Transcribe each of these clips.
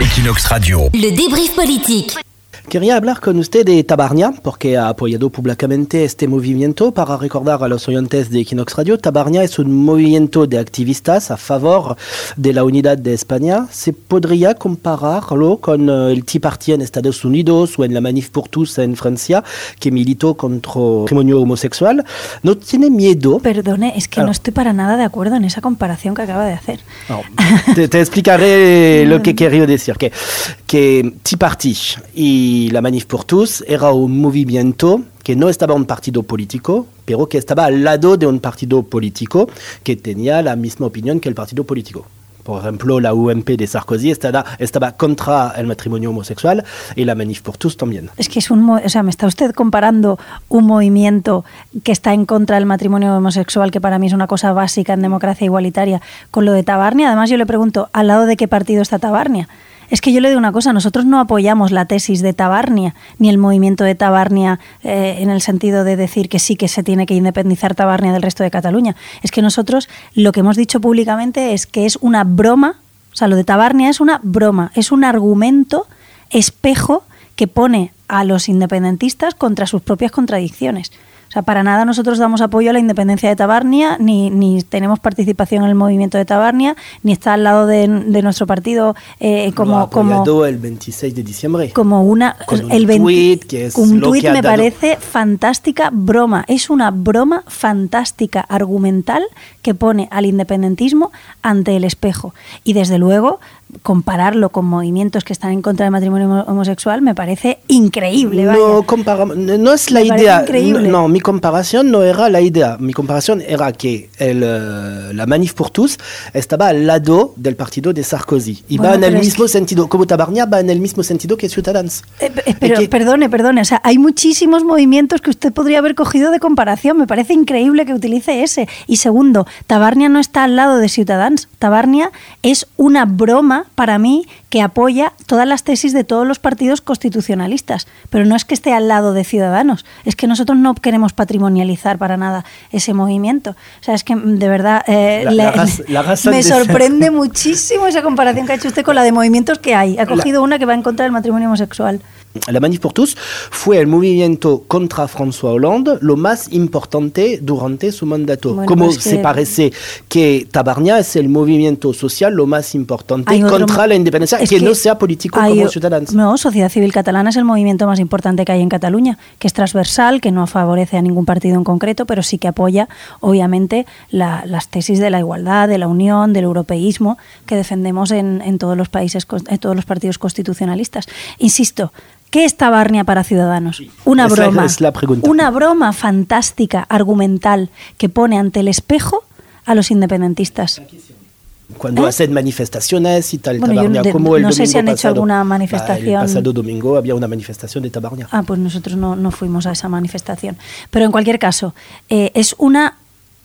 Equinox Radio. Le débrief politique. Quería hablar con usted de Tabarnia, porque ha apoyado públicamente este movimiento. Para recordar a los oyentes de Equinox Radio, Tabarnia es un movimiento de activistas a favor de la unidad de España. ¿Se podría compararlo con eh, el Tea Party en Estados Unidos o en la Manif pour tous en Francia, que militó contra el matrimonio homosexual? ¿No tiene miedo? Perdone, es que Ah. no estoy para nada de acuerdo en esa comparación que acaba de hacer. No, te, te explicaré lo que quería decir. Que, que Tea Party y la Manif pour tous era un movimiento que no estaba un partido político, pero que estaba al lado de un partido político que tenía la misma opinión que el partido político. Por ejemplo, la UMP de Sarkozy estaba, estaba contra el matrimonio homosexual y la Manif pour tous también. Es que es un, o sea, me está usted comparando un movimiento que está en contra del matrimonio homosexual, que para mí es una cosa básica en democracia igualitaria, con lo de Tabarnia. Además, yo le pregunto, ¿al lado de qué partido está Tabarnia? Es que yo le digo una cosa, nosotros no apoyamos la tesis de Tabarnia, ni el movimiento de Tabarnia eh, en el sentido de decir que sí que se tiene que independizar Tabarnia del resto de Cataluña. Es que nosotros lo que hemos dicho públicamente es que es una broma, o sea, lo de Tabarnia es una broma, es un argumento espejo que pone a los independentistas contra sus propias contradicciones. O sea, para nada nosotros damos apoyo a la independencia de Tabarnia, ni, ni tenemos participación en el movimiento de Tabarnia, ni está al lado de, de nuestro partido eh, como, como, el 26 de diciembre. como una Con un el 20 tuit que es un tuit me dado. parece fantástica broma es una broma fantástica argumental que pone al independentismo ante el espejo y desde luego compararlo con movimientos que están en contra del matrimonio homo- homosexual me parece increíble vaya. No, no no es la Me idea. increíble. No, mi comparación no era la idea. Mi comparación era que el, eh, la Manif pour tous estaba al lado del partido de Sarkozy. Y Bueno, va en el mismo que- sentido, como Tabarnia va en el mismo sentido que Ciudadanos. Eh, eh, pero que- perdone, perdone, o sea, hay muchísimos movimientos que usted podría haber cogido de comparación. Me parece increíble que utilice ese. Y segundo, Tabarnia no está al lado de Ciutadans. Tabarnia es una broma para mí que apoya todas las tesis de todos los partidos constitucionalistas. Pero no es que esté al lado de Ciudadanos, es que nosotros no queremos patrimonializar para nada ese movimiento. O sea, es que mm, de verdad eh, La- la raz- la razón me de sorprende muchísimo esa comparación que ha hecho usted con la de movimientos que hay. Ha cogido una que va en contra del matrimonio homosexual. La Manif pour tous fue el movimiento contra François Hollande lo más importante durante su mandato. Bueno, como pues se que- parece que Tabarnia es el movimiento social lo más importante Hay contra la independencia, es que, no sea político hay como Ciudadanos. No, Sociedad Civil Catalana es el movimiento más importante que hay en Cataluña, que es transversal, que no favorece a ningún partido en concreto, pero sí que apoya, obviamente, la- las tesis de la igualdad, de la unión, del europeísmo que defendemos en, en todos los países, en todos los partidos constitucionalistas. Insisto. ¿Qué es Tabarnia para Ciudadanos? Una esa broma. es la pregunta. Una broma fantástica, argumental, que pone ante el espejo a los independentistas. Cuando ¿Eh? hacen manifestaciones y tal, Bueno, yo Tabarnia, de- como el no sé si han hecho pasado. alguna Bah, manifestación. el pasado domingo había una manifestación de Tabarnia. Ah, pues nosotros no, no fuimos a esa manifestación. Pero en cualquier caso, eh, es una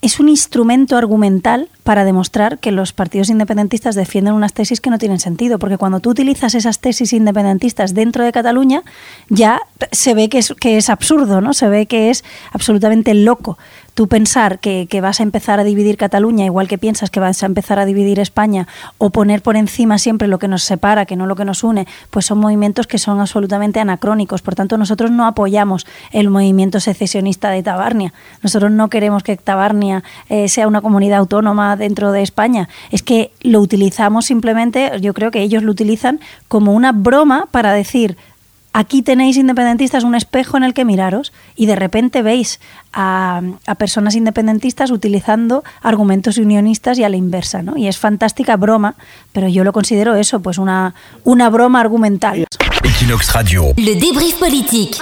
es un instrumento argumental para demostrar que los partidos independentistas defienden unas tesis que no tienen sentido, porque cuando tú utilizas esas tesis independentistas dentro de Cataluña, ya se ve que es, que es absurdo, ¿no? Se ve que es absolutamente loco. Tú pensar que, vas a empezar a dividir Cataluña, igual que piensas que vas a empezar a dividir España, o poner por encima siempre lo que nos separa, que no lo que nos une, pues son movimientos que son absolutamente anacrónicos. Por tanto, nosotros no apoyamos el movimiento secesionista de Tabarnia. Nosotros no queremos que Tabarnia eh, sea una comunidad autónoma dentro de España. Es que lo utilizamos simplemente, yo creo que ellos lo utilizan como una broma para decir, aquí tenéis independentistas un espejo en el que miraros y de repente veis a, a personas independentistas utilizando argumentos unionistas y a la inversa, ¿no? Y es fantástica broma, pero yo lo considero eso, pues una, una broma argumental. Equinox Radio. Le débrief politique.